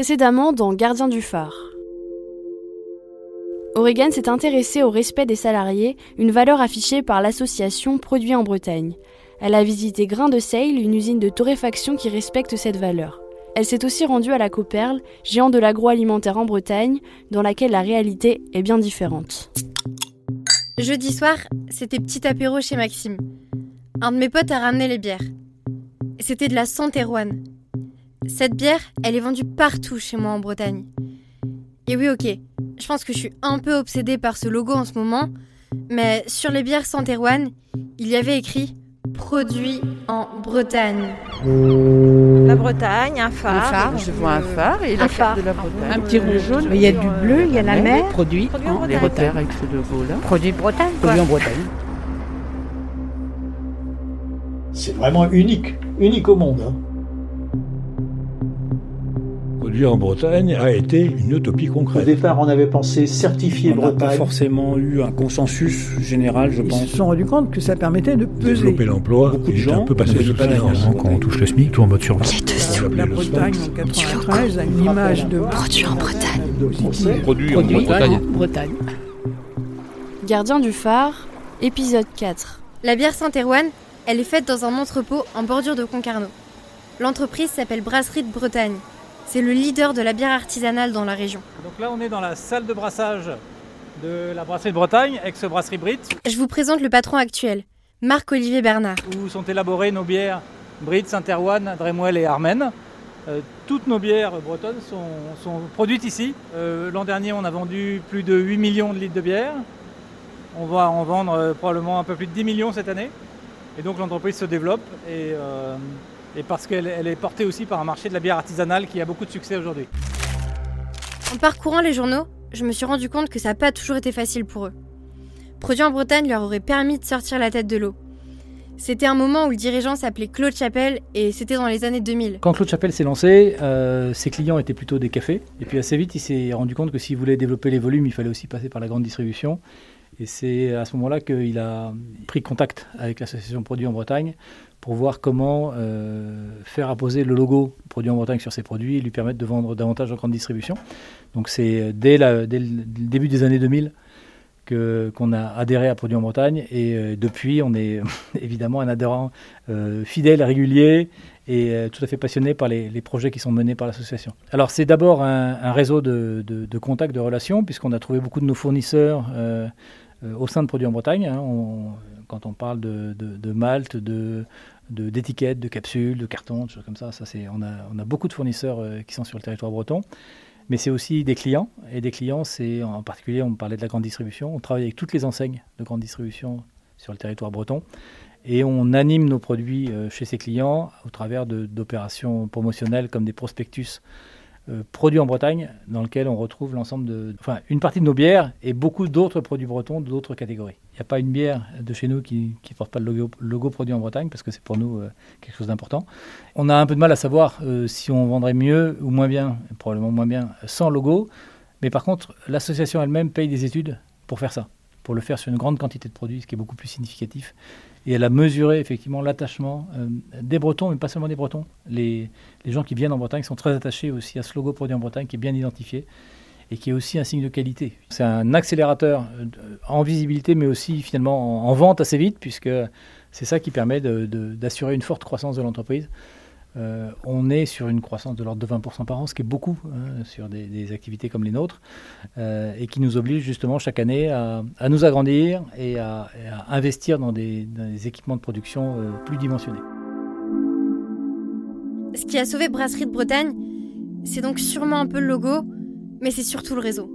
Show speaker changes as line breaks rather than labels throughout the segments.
Précédemment dans Gardien du phare. Oregon s'est intéressée au respect des salariés, une valeur affichée par l'association Produits en Bretagne. Elle a visité Grain de Seil, une usine de torréfaction qui respecte cette valeur. Elle s'est aussi rendue à la Coperle, géant de l'agroalimentaire en Bretagne, dans laquelle la réalité est bien différente.
Jeudi soir, c'était petit apéro chez Maxime. Un de mes potes a ramené les bières. C'était de la Santerroine. Cette bière, elle est vendue partout chez moi en Bretagne. Et oui, ok, je pense que je suis un peu obsédée par ce logo en ce moment, mais sur les bières Santerroine, il y avait écrit Produit en Bretagne.
La Bretagne, un phare.
Un phare, je vois un phare et la carte de la Bretagne.
Un petit rouge jaune.
Il y a du bleu, il y a la mer.
Produit,
Produit en
en
Bretagne.
Les repères avec ce logo-là.
Produit Bretagne, quoi.
produit en Bretagne.
C'est vraiment unique, unique au monde. hein.
Produit en Bretagne a été une utopie
Au
concrète.
départ, on avait pensé certifier
On n'a pas
Bretagne.
forcément eu un consensus général, je
Ils
pense.
se sont rendus compte que ça permettait de peser.
Développer l'emploi,
Beaucoup de
était un
gens
peu passé sous
pas
silence.
Quand on touche le SMIC, tout en mode survie.
La Bretagne en 93 a une image de
Produit en Bretagne.
Produit en
Produit
Bretagne.
en Bretagne.
Gardien du phare, épisode 4.
La bière Saint-Erwan, elle est faite dans un entrepôt en bordure de Concarneau. L'entreprise s'appelle Brasserie de Bretagne. C'est le leader de la bière artisanale dans la région.
Donc là, on est dans la salle de brassage de la brasserie de Bretagne, ex-brasserie Brit,
Je vous présente le patron actuel, Marc-Olivier Bernard.
où sont élaborées nos bières Brit, Saint-Erwan, Dremwell et Armen. Euh, toutes nos bières bretonnes sont, sont produites ici. Euh, L'an dernier, on a vendu plus de 8 millions de litres de bière. On va en vendre euh, probablement un peu plus de 10 millions cette année. Et donc l'entreprise se développe et, et parce qu'elle elle est portée aussi par un marché de la bière artisanale qui a beaucoup de succès aujourd'hui.
En parcourant les journaux, je me suis rendu compte que ça n'a pas toujours été facile pour eux. Produit en Bretagne leur aurait permis de sortir la tête de l'eau. C'était un moment où le dirigeant s'appelait Claude Chapelle et c'était dans les années 2000.
Quand Claude Chapelle s'est lancé, euh, ses clients étaient plutôt des cafés. Et puis assez vite, il s'est rendu compte que s'il voulait développer les volumes, il fallait aussi passer par la grande distribution. Et c'est à ce moment-là qu'il a pris contact avec l'association Produits en Bretagne pour voir comment euh, faire apposer le logo Produits en Bretagne sur ses produits et lui permettre de vendre davantage en grande distribution. Donc c'est dès, la- dès le début des années 2000 que- qu'on a adhéré à Produits en Bretagne et euh, depuis on est évidemment un adhérent euh, fidèle, régulier et euh, tout à fait passionné par les, projets qui sont menés par l'association. Alors c'est d'abord un, réseau de, de- contacts, de relations, puisqu'on a trouvé beaucoup de nos fournisseurs euh, euh, au sein de Produits en Bretagne. hein. Quand on parle de, de, de malt, de de- d'étiquettes, de, capsules, de cartons, de choses comme ça, ça on, a, beaucoup de fournisseurs euh, qui sont sur le territoire breton. Mais c'est aussi des clients. Et des clients, c'est en particulier, on parlait de la grande distribution. On travaille avec toutes les enseignes de grande distribution sur le territoire breton. Et on anime nos produits euh, chez ces clients au travers d'opérations promotionnelles comme des prospectus euh, produits en Bretagne, dans lesquels on retrouve l'ensemble de. Enfin, une partie de nos bières et beaucoup d'autres produits bretons d'autres catégories. Il n'y a pas une bière de chez nous qui ne porte pas le logo, logo produit en Bretagne, parce que c'est pour nous euh, quelque chose d'important. On a un peu de mal à savoir euh, si on vendrait mieux ou moins bien, probablement moins bien, sans logo. Mais par contre, l'association elle-même paye des études pour faire ça, pour le faire sur une grande quantité de produits, ce qui est beaucoup plus significatif. Et elle a mesuré effectivement l'attachement euh, des Bretons, mais pas seulement des Bretons. Les, gens qui viennent en Bretagne sont très attachés aussi à ce logo produit en Bretagne qui est bien identifié et qui est aussi un signe de qualité. C'est un accélérateur euh, en visibilité, mais aussi finalement en, en vente assez vite, puisque c'est ça qui permet d'assurer une forte croissance de l'entreprise. Euh, on est sur une croissance de l'ordre de 20% par an, ce qui est beaucoup hein, sur des, activités comme les nôtres, euh, et qui nous oblige justement chaque année à, nous agrandir et à, investir dans des, dans des équipements de production euh, plus dimensionnés.
Ce qui a sauvé Brasserie de Bretagne, c'est donc sûrement un peu le logo, mais c'est surtout le réseau.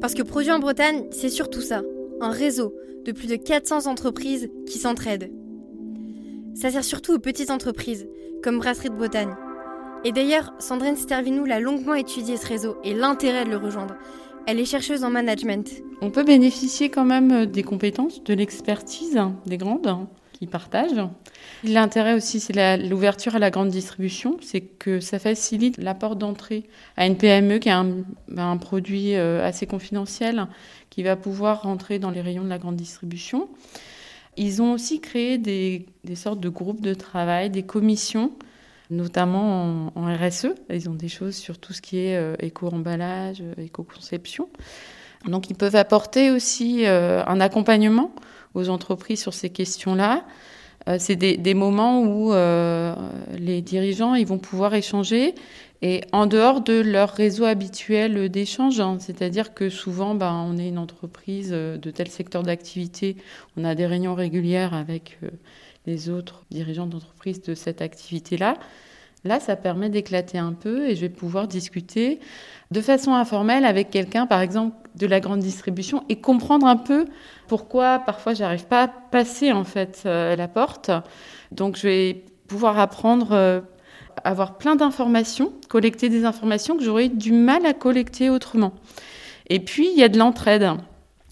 Parce que Produit en Bretagne, c'est surtout ça, un réseau de plus de 400 entreprises qui s'entraident. Ça sert surtout aux petites entreprises, comme Brasserie de Bretagne. Et d'ailleurs, Sandrine Stervinou l'a longuement étudié ce réseau et l'intérêt de le rejoindre. Elle est chercheuse en management.
On peut bénéficier quand même des compétences, de l'expertise des grandes qui partagent. L'intérêt aussi, c'est la- l'ouverture à la grande distribution, c'est que ça facilite l'apport d'entrée à une PME qui a un, un produit euh, assez confidentiel qui va pouvoir rentrer dans les rayons de la grande distribution. Ils ont aussi créé des, sortes de groupes de travail, des commissions notamment en, RSE. Ils ont des choses sur tout ce qui est euh, éco-emballage, euh, éco-conception. Donc ils peuvent apporter aussi euh, un accompagnement aux entreprises sur ces questions-là. C'est des, des, moments où les dirigeants ils vont pouvoir échanger et en dehors de leur réseau habituel d'échange, hein, c'est-à-dire que souvent, ben, on est une entreprise de tel secteur d'activité, on a des réunions régulières avec euh, les autres dirigeants d'entreprise de cette activité-là. Là, ça permet d'éclater un peu et je vais pouvoir discuter de façon informelle avec quelqu'un, par exemple, de la grande distribution et comprendre un peu pourquoi parfois j'arrive pas à passer en fait euh, la porte. Donc, je vais pouvoir apprendre, euh, avoir plein d'informations, collecter des informations que j'aurais du mal à collecter autrement. Et puis, il y a de l'entraide.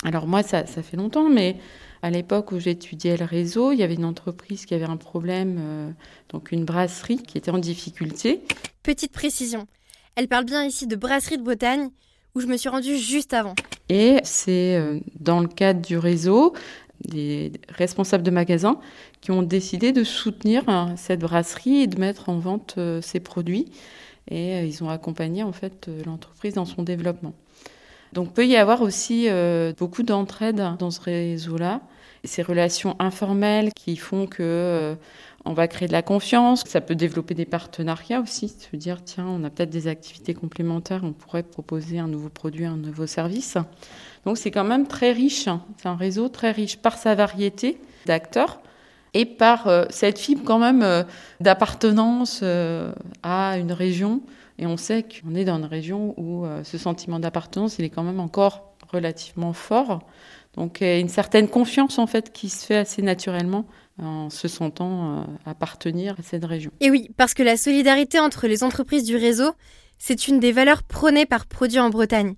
Alors moi, ça, ça fait longtemps, mais à l'époque où j'étudiais le réseau, il y avait une entreprise qui avait un problème, euh, donc une brasserie qui était en difficulté.
Petite précision, elle parle bien ici de Brasserie de Bretagne, où je me suis rendue juste avant.
Et c'est euh, dans le cadre du réseau, des responsables de magasins qui ont décidé de soutenir euh, cette brasserie et de mettre en vente euh, ses produits. Et euh, ils ont accompagné en fait euh, l'entreprise dans son développement. Donc peut y avoir aussi euh, beaucoup d'entraide dans ce réseau-là. Ces relations informelles qui font que euh, on va créer de la confiance. Ça peut développer des partenariats aussi, se dire tiens, on a peut-être des activités complémentaires, on pourrait proposer un nouveau produit, un nouveau service. Donc c'est quand même très riche. C'est un réseau très riche par sa variété d'acteurs et par euh, cette fibre quand même euh, d'appartenance euh, à une région. Et on sait qu'on est dans une région où ce sentiment d'appartenance, il est quand même encore relativement fort. Donc une certaine confiance en fait qui se fait assez naturellement en se sentant appartenir à cette région.
Et oui, parce que la solidarité entre les entreprises du réseau, c'est une des valeurs prônées par Produits en Bretagne.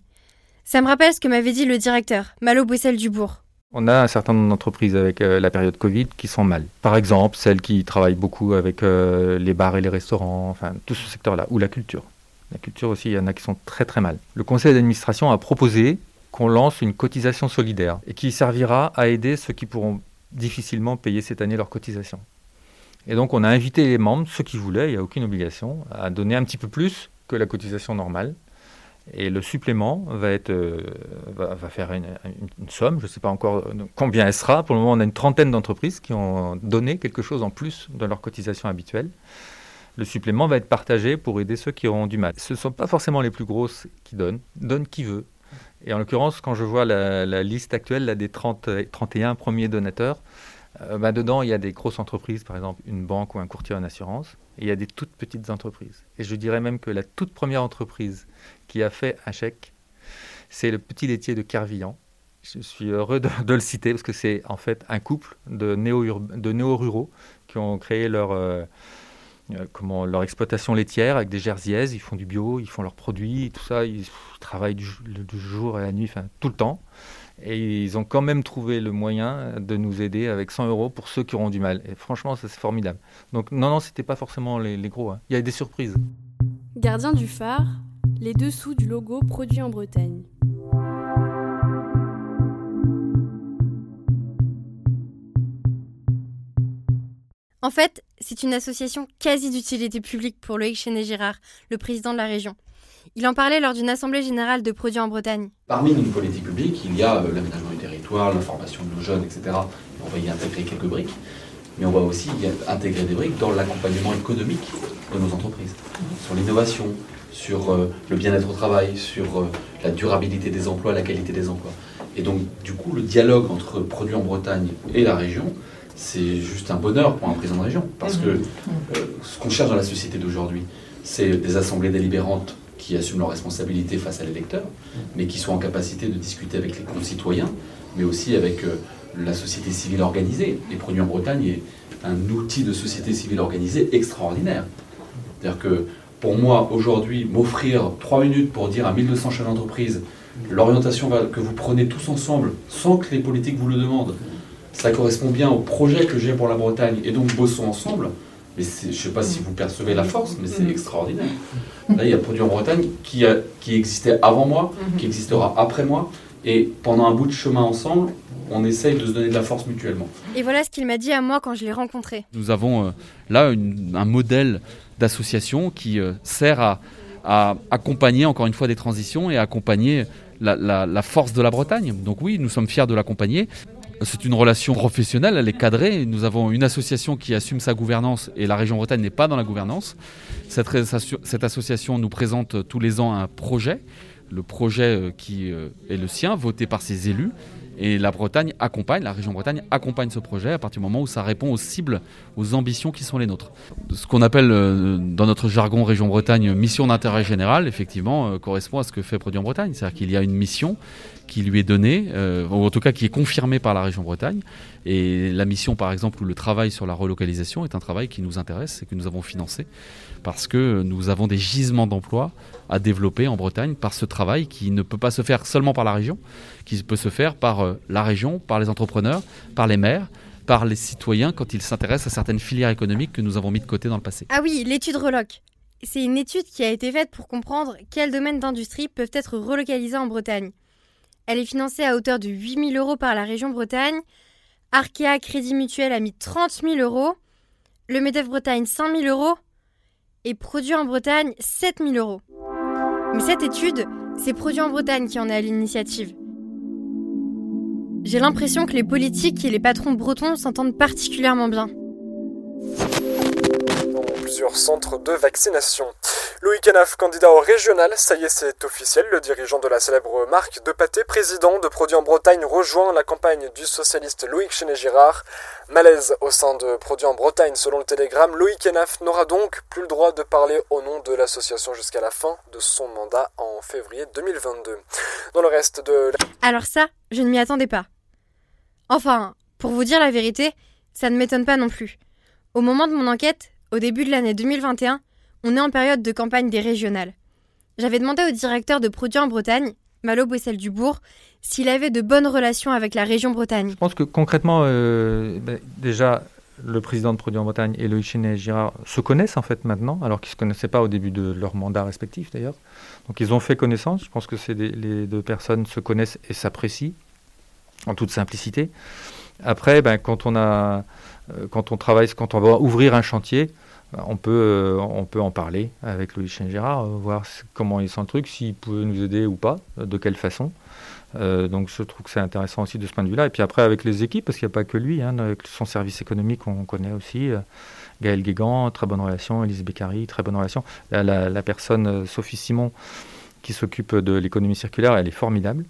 Ça me rappelle ce que m'avait dit le directeur, Malo Bruxelles-Dubourg.
On a un certain nombre d'entreprises avec euh, la période Covid qui sont mal. Par exemple, celles qui travaillent beaucoup avec euh, les bars et les restaurants, enfin tout ce secteur-là, ou la culture. La culture aussi, il y en a qui sont très très mal. Le conseil d'administration a proposé qu'on lance une cotisation solidaire et qui servira à aider ceux qui pourront difficilement payer cette année leur cotisation. Et donc on a invité les membres, ceux qui voulaient, il n'y a aucune obligation, à donner un petit peu plus que la cotisation normale. Et le supplément va, être, euh, va, faire une, somme, je ne sais pas encore combien elle sera. Pour le moment, on a une trentaine d'entreprises qui ont donné quelque chose en plus de leur cotisation habituelle. Le supplément va être partagé pour aider ceux qui auront du mal. Ce ne sont pas forcément les plus grosses qui donnent, donne qui veut. Et en l'occurrence, quand je vois la, la liste actuelle là, des 30, 31 premiers donateurs, euh, bah, dedans, il y a des grosses entreprises, par exemple une banque ou un courtier en assurance, et il y a des toutes petites entreprises. Et je dirais même que la toute première entreprise qui a fait un chèque, c'est le petit laitier de Kervillan. Je suis heureux de, le citer parce que c'est en fait un couple de néo-ruraux qui ont créé leur, euh, comment, leur exploitation laitière avec des jerseys, ils font du bio, ils font leurs produits, tout ça, ils, travaillent du, jour et la nuit, tout le temps. Et ils ont quand même trouvé le moyen de nous aider avec 100 euros pour ceux qui auront du mal. Et franchement, c'est formidable. Donc non, non, c'était pas forcément les, les gros. Hein. Il y a des surprises.
Gardien du phare, les dessous du logo produit en Bretagne.
En fait, c'est une association quasi d'utilité publique pour Loïc Chenet-Girard, le président de la région. Il en parlait lors d'une assemblée générale de produits en Bretagne.
Parmi nos politiques publiques, il y a euh, l'aménagement du territoire, l'information de nos jeunes, etc. On va y intégrer quelques briques, mais on va aussi y intégrer des briques dans l'accompagnement économique de nos entreprises, sur l'innovation, sur euh, le bien-être au travail, sur euh, la durabilité des emplois, la qualité des emplois. Et donc, du coup, le dialogue entre produits en Bretagne et la région, c'est juste un bonheur pour un président de région. Parce que euh, ce qu'on cherche dans la société d'aujourd'hui, c'est des assemblées délibérantes qui assument leurs responsabilités face à l'électeur, mais qui sont en capacité de discuter avec les concitoyens, mais aussi avec euh, la société civile organisée. Les produits en Bretagne est un outil de société civile organisée extraordinaire. C'est-à-dire que pour moi, aujourd'hui, m'offrir trois minutes pour dire à 1200 chefs d'entreprise l'orientation que vous prenez tous ensemble, sans que les politiques vous le demandent, ça correspond bien au projet que j'ai pour la Bretagne, et donc bossons ensemble. Mais je ne sais pas si vous percevez la force, mais c'est extraordinaire. Là, il y a Produit en Bretagne qui, a, qui existait avant moi, qui existera après moi, et pendant un bout de chemin ensemble,
on essaye de se donner de la force mutuellement.
Et voilà ce qu'il m'a dit à moi quand je l'ai rencontré.
Nous avons euh, là une- un modèle d'association qui euh, sert à, à accompagner encore une fois des transitions et à accompagner la, la- la force de la Bretagne. Donc oui, nous sommes fiers de l'accompagner. C'est une relation professionnelle, elle est cadrée. Nous avons une association qui assume sa gouvernance et la région Bretagne n'est pas dans la gouvernance. Cette, association nous présente euh, tous les ans un projet, le projet euh, qui euh, est le sien, voté par ses élus. Et la Bretagne accompagne, la région Bretagne accompagne ce projet à partir du moment où ça répond aux cibles, aux ambitions qui sont les nôtres. Ce qu'on appelle dans notre jargon région Bretagne mission d'intérêt général, effectivement, correspond à ce que fait Produit en Bretagne. C'est-à-dire qu'il y a une mission qui lui est donnée, euh, ou en tout cas qui est confirmée par la région Bretagne. Et la mission, par exemple, ou le travail sur la relocalisation est un travail qui nous intéresse et que nous avons financé parce que nous avons des gisements d'emplois à développer en Bretagne par ce travail qui ne peut pas se faire seulement par la région, qui peut se faire par euh, la région, par les entrepreneurs, par les maires, par les citoyens quand ils s'intéressent à certaines filières économiques que nous avons mis de côté dans le passé.
Ah oui, l'étude Reloc. C'est une étude qui a été faite pour comprendre quels domaines d'industrie peuvent être relocalisés en Bretagne. Elle est financée à hauteur de 8 000 euros par la région Bretagne. Arkea Crédit Mutuel a mis 30 000 euros. Le MEDEF Bretagne 5 000 euros. Et Produit en Bretagne 7 000 euros. Mais cette étude, c'est Produit en Bretagne qui en est à l'initiative. J'ai l'impression que les politiques et les patrons bretons s'entendent particulièrement bien.
Centres de vaccination. Louis Canaf, candidat au régional, ça y est, c'est officiel. Le dirigeant de la célèbre marque de pâté, président de Produits en Bretagne, rejoint la campagne du socialiste Loïc Chenet-Girard. Malaise au sein de Produits en Bretagne, selon le Télégramme. Louis Canaf n'aura donc plus le droit de parler au nom de l'association jusqu'à la fin de son mandat en février 2022. Dans le reste de
Alors ça, je ne m'y attendais pas. Enfin, pour vous dire la vérité, ça ne m'étonne pas non plus. Au moment de mon enquête, au début de l'année 2021, on est en période de campagne des régionales. J'avais demandé au directeur de produits en Bretagne, Malo Boissel-Dubourg, s'il avait de bonnes relations avec la région Bretagne.
Je pense que concrètement, euh, ben, déjà, le président de Produits en Bretagne et Loïc Chenet et Girard se connaissent en fait maintenant, alors qu'ils ne se connaissaient pas au début de leur mandat respectif d'ailleurs. Donc ils ont fait connaissance. Je pense que les deux personnes se connaissent et s'apprécient en toute simplicité. Après, ben, quand, on a, quand on travaille, quand on va ouvrir un chantier, ben, on peut, euh, on peut en parler avec Girard, euh, voir comment il sent le truc, s'il peut nous aider ou pas, euh, de quelle façon. Euh, donc je trouve que c'est intéressant aussi de ce point de vue-là. Et puis après avec les équipes, parce qu'il n'y a pas que lui, hein, avec son service économique on connaît aussi. euh, Gaël Guégan, très bonne relation, Elise Beccari, très bonne relation. La, personne, euh, Sophie Simon, qui s'occupe de l'économie circulaire, elle est formidable.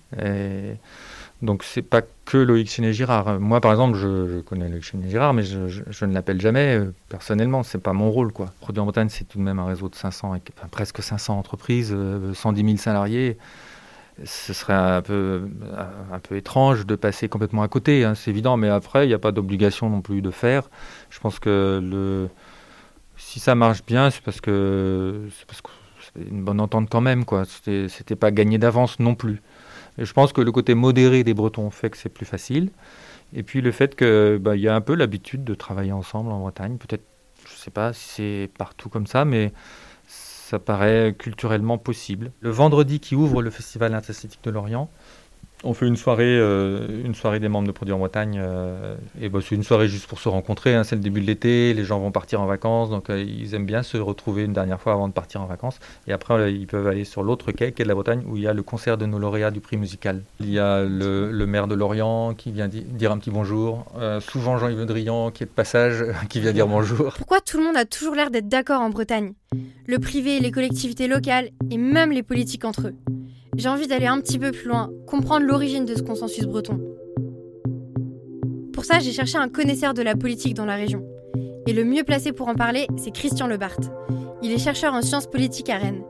Donc c'est pas que Loïc Chenet-Girard. Moi par exemple, je, connais Loïc Chenet-Girard, mais je, je- ne l'appelle jamais euh, personnellement, c'est pas mon rôle. quoi. Produit en Bretagne, c'est tout de même un réseau de 500, et- enfin, presque 500 entreprises, euh, 110 000 salariés ce serait un peu, un peu étrange de passer complètement à côté, hein, c'est évident, mais après, il n'y a pas d'obligation non plus de faire. Je pense que si ça marche bien, c'est parce que c'est une bonne entente quand même, quoi. C'était pas gagné d'avance non plus. Je pense que le côté modéré des Bretons fait que c'est plus facile. Et puis le fait qu'il bah, y a un peu l'habitude de travailler ensemble en Bretagne. Peut-être, je sais pas si c'est partout comme ça, mais ça paraît culturellement possible. Le vendredi qui ouvre le Festival interesthétique de Lorient, on fait une soirée, euh, une soirée des membres de Produits en Bretagne. euh, et bah, c'est une soirée juste pour se rencontrer. hein, c'est le début de l'été, les gens vont partir en vacances, donc euh, ils aiment bien se retrouver une dernière fois avant de partir en vacances. Et après, ils peuvent aller sur l'autre quai, quai de la Bretagne, où il y a le concert de nos lauréats du prix musical. Il y a le, maire de Lorient qui vient di- dire un petit bonjour. Souvent Jean-Yves Le Drian qui est de passage, qui vient dire bonjour.
Pourquoi tout le monde a toujours l'air d'être d'accord en Bretagne? Le privé, les collectivités locales et même les politiques entre eux. J'ai envie d'aller un petit peu plus loin, comprendre l'origine de ce consensus breton. Pour ça, j'ai cherché un connaisseur de la politique dans la région. Et le mieux placé pour en parler, c'est Christian Lebart. Il est chercheur en sciences politiques à Rennes.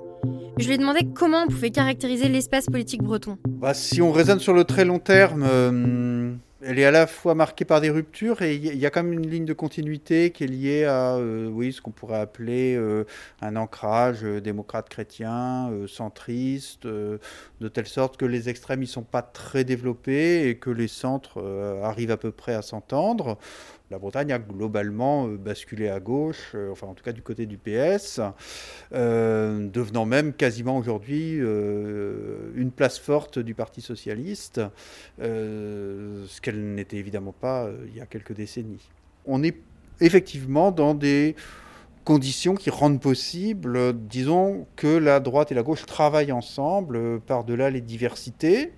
Je lui ai demandé comment on pouvait caractériser l'espace politique breton.
Bah, si on raisonne sur le très long terme, euh, elle est à la fois marquée par des ruptures et il y, a quand même une ligne de continuité qui est liée à euh, oui, ce qu'on pourrait appeler euh, un ancrage euh, démocrate-chrétien, euh, centriste, de telle sorte que les extrêmes ne sont pas très développés et que les centres arrivent à peu près à s'entendre. La Bretagne a globalement basculé à gauche, enfin en tout cas du côté du PS, devenant même quasiment aujourd'hui une place forte du Parti socialiste, ce qu'elle n'était évidemment pas il y a quelques décennies. On est effectivement dans des conditions qui rendent possible, disons, que la droite et la gauche travaillent ensemble euh, par-delà les diversités.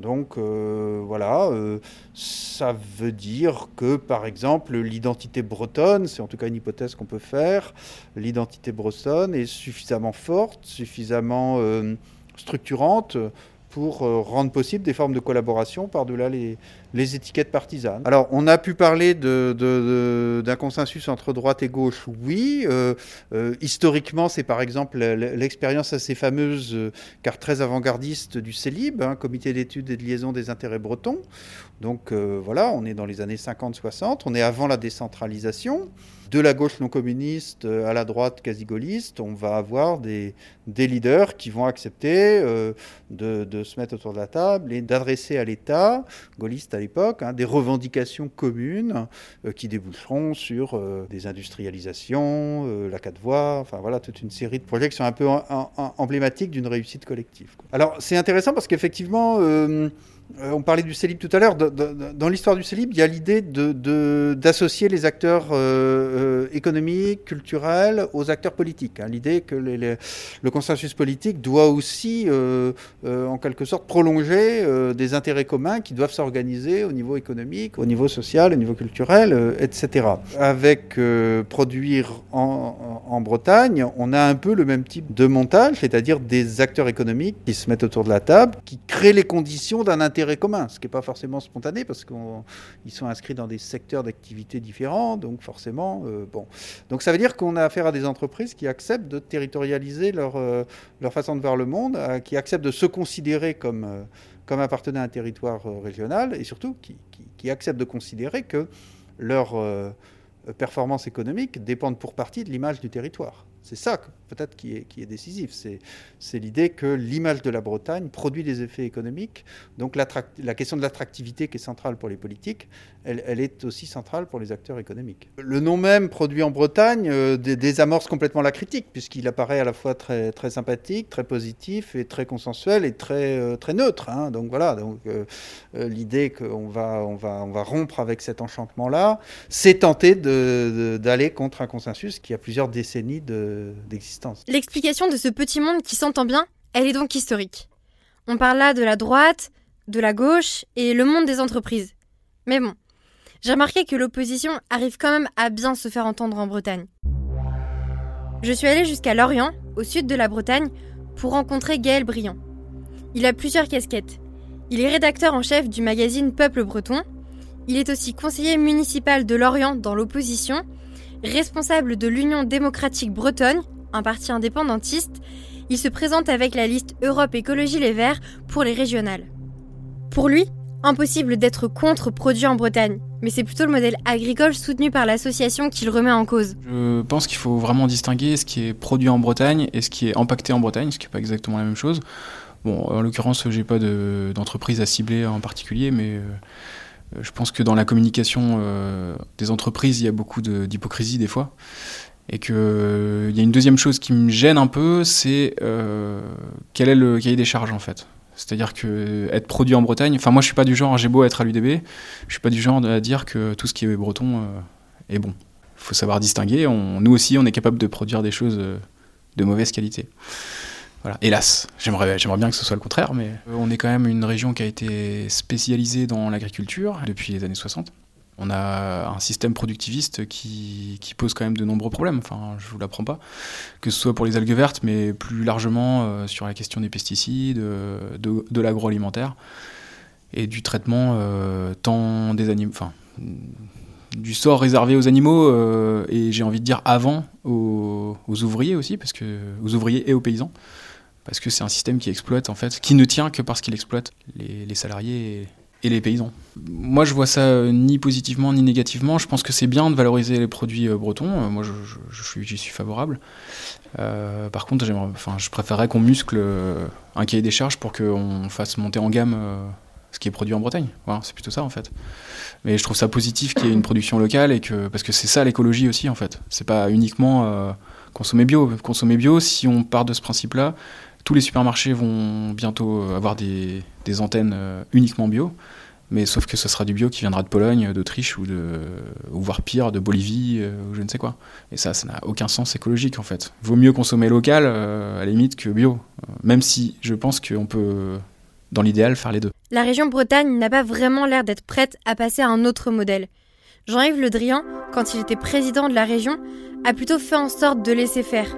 Donc euh, voilà, euh, ça veut dire que par exemple l'identité bretonne, c'est en tout cas une hypothèse qu'on peut faire, l'identité bretonne est suffisamment forte, suffisamment structurante pour euh, rendre possible des formes de collaboration par-delà les, les, étiquettes partisanes. Alors, on a pu parler d'un consensus entre droite et gauche, oui. Euh, euh, historiquement, c'est par exemple l'expérience assez fameuse, car très avant-gardiste, du CELIB, hein, Comité d'études et de liaison des intérêts bretons. Donc voilà, on est dans les années 50-60, on est avant la décentralisation de la gauche non communiste à la droite quasi gaulliste, on va avoir des, leaders qui vont accepter euh, de, se mettre autour de la table et d'adresser à l'État, gaulliste à l'époque, hein, des revendications communes euh, qui déboucheront sur euh, des industrialisations, la quatre voies, enfin voilà, toute une série de projets qui sont un peu emblématiques d'une réussite collective. Alors c'est intéressant parce qu'effectivement, euh, on parlait du CELIB tout à l'heure. Dans l'histoire du CELIB, il y a l'idée d'associer les acteurs euh, euh, économiques, culturels aux acteurs politiques. Hein. L'idée que le consensus politique doit aussi, en quelque sorte, prolonger des intérêts communs qui doivent s'organiser au niveau économique, au niveau social, au niveau culturel, etc. Avec Produire en, Bretagne, on a un peu le même type de montage, c'est-à-dire des acteurs économiques qui se mettent autour de la table, qui créent les conditions d'un intérêt commun, ce qui n'est pas forcément spontané parce qu'ils sont inscrits dans des secteurs d'activité différents, donc forcément, euh, bon. Donc ça veut dire qu'on a affaire à des entreprises qui acceptent de territorialiser leur, euh, leur façon de voir le monde, euh, qui acceptent de se considérer comme, comme appartenant à un territoire régional et surtout qui, qui, qui, acceptent de considérer que leurs performances économiques dépendent pour partie de l'image du territoire. C'est ça peut-être qui est, qui est décisif. C'est l'idée que l'image de la Bretagne produit des effets économiques. Donc la question de l'attractivité qui est centrale pour les politiques, elle, elle, est aussi centrale pour les acteurs économiques. Le nom même produit en Bretagne euh, désamorce complètement la critique, puisqu'il apparaît à la fois très, très sympathique, très positif et très consensuel et très, euh, très neutre. Hein. Donc voilà, donc, euh, l'idée qu'on va, on va, on va rompre avec cet enchantement-là, c'est tenter d'aller contre un consensus qui a plusieurs décennies d'existence.
L'explication de ce petit monde qui s'entend bien, elle est donc historique. On parle là de la droite, de la gauche et le monde des entreprises. Mais bon, j'ai remarqué que l'opposition arrive quand même à bien se faire entendre en Bretagne. Je suis allée jusqu'à Lorient, au sud de la Bretagne, pour rencontrer Gaël Briand. Il a plusieurs casquettes. Il est rédacteur en chef du magazine Peuple Breton. Il est aussi conseiller municipal de Lorient dans l'opposition, responsable de l'Union démocratique bretonne un parti indépendantiste, il se présente avec la liste Europe Écologie Les Verts pour les régionales. Pour lui, impossible d'être contre produit en Bretagne, mais c'est plutôt le modèle agricole soutenu par l'association qu'il remet en cause.
Je pense qu'il faut vraiment distinguer ce qui est produit en Bretagne et ce qui est impacté en Bretagne, ce qui n'est pas exactement la même chose. Bon, en l'occurrence, j'ai pas d'entreprise à cibler en particulier, mais euh, je pense que dans la communication euh, des entreprises, il y a beaucoup d'hypocrisie des fois. Et qu'il il y a une deuxième chose qui me gêne un peu, c'est euh, quel est le cahier des charges en fait. C'est-à-dire que être produit en Bretagne, enfin moi je suis pas du genre, j'ai beau être à l'UDB, je suis pas du genre à dire que tout ce qui est breton euh, est bon. Il faut savoir distinguer. Nous aussi, on est capable de produire des choses euh, de mauvaise qualité. Voilà. Hélas, j'aimerais bien que ce soit le contraire, mais on est quand même une région qui a été spécialisée dans l'agriculture depuis les années 60 on a un système productiviste qui, pose quand même de nombreux problèmes, enfin je vous l'apprends pas, que ce soit pour les algues vertes, mais plus largement euh, sur la question des pesticides, euh, de, l'agroalimentaire et du traitement euh, tant des animaux, enfin du sort réservé aux animaux et j'ai envie de dire avant aux, ouvriers aussi, parce que aux ouvriers et aux paysans, parce que c'est un système qui exploite en fait, qui ne tient que parce qu'il exploite les, salariés. Et les paysans. Moi, je vois ça euh, ni positivement ni négativement. Je pense que c'est bien de valoriser les produits euh, bretons. Euh, moi, je, je, suis, j'y suis favorable. par contre, enfin, je préférerais qu'on muscle un cahier des charges pour qu'on fasse monter en gamme ce qui est produit en Bretagne. C'est plutôt ça en fait. Mais je trouve ça positif qu'il y ait une production locale et que parce que c'est ça l'écologie aussi en fait. C'est pas uniquement consommer bio. Consommer bio, si on part de ce principe-là, tous les supermarchés vont bientôt avoir des, antennes euh, uniquement bio. Mais sauf que ce sera du bio qui viendra de Pologne, d'Autriche ou voire pire, de Bolivie euh, ou je ne sais quoi. Et ça, ça n'a aucun sens écologique en fait. Vaut mieux consommer local à la limite que bio. Même si je pense qu'on peut, dans l'idéal, faire les deux.
La région Bretagne n'a pas vraiment l'air d'être prête à passer à un autre modèle. Jean-Yves Le Drian, quand il était président de la région, a plutôt fait en sorte de laisser faire,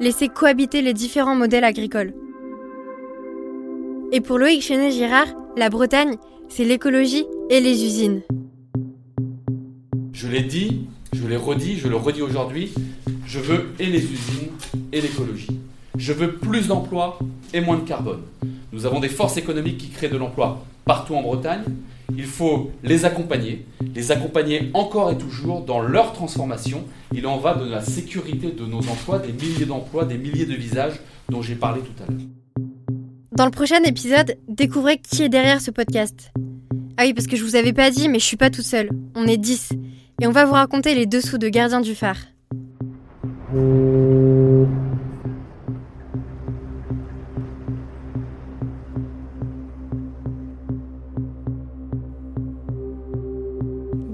laisser cohabiter les différents modèles agricoles. Et pour Loïc Chenet-Girard, la Bretagne, c'est l'écologie et les usines.
Je l'ai dit, je l'ai redit, je le redis aujourd'hui, je veux et les usines et l'écologie. Je veux plus d'emplois et moins de carbone. Nous avons des forces économiques qui créent de l'emploi partout en Bretagne. Il faut les accompagner, les accompagner encore et toujours dans leur transformation. Il en va de la sécurité de nos emplois, des milliers d'emplois, des milliers de visages dont j'ai parlé tout à l'heure.
Dans le prochain épisode, découvrez qui est derrière ce podcast. Ah oui, parce que je vous avais pas dit, mais je suis pas toute seule. On est 10. Et on va vous raconter les dessous de Gardien du phare.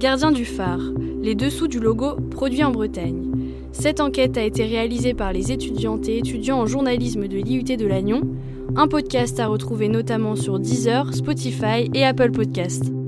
Gardien du phare, les dessous du logo produit en Bretagne. Cette enquête a été réalisée par les étudiantes et étudiants en journalisme de l'IUT de Lannion. Un podcast à retrouver notamment sur Deezer, Spotify et Apple Podcasts.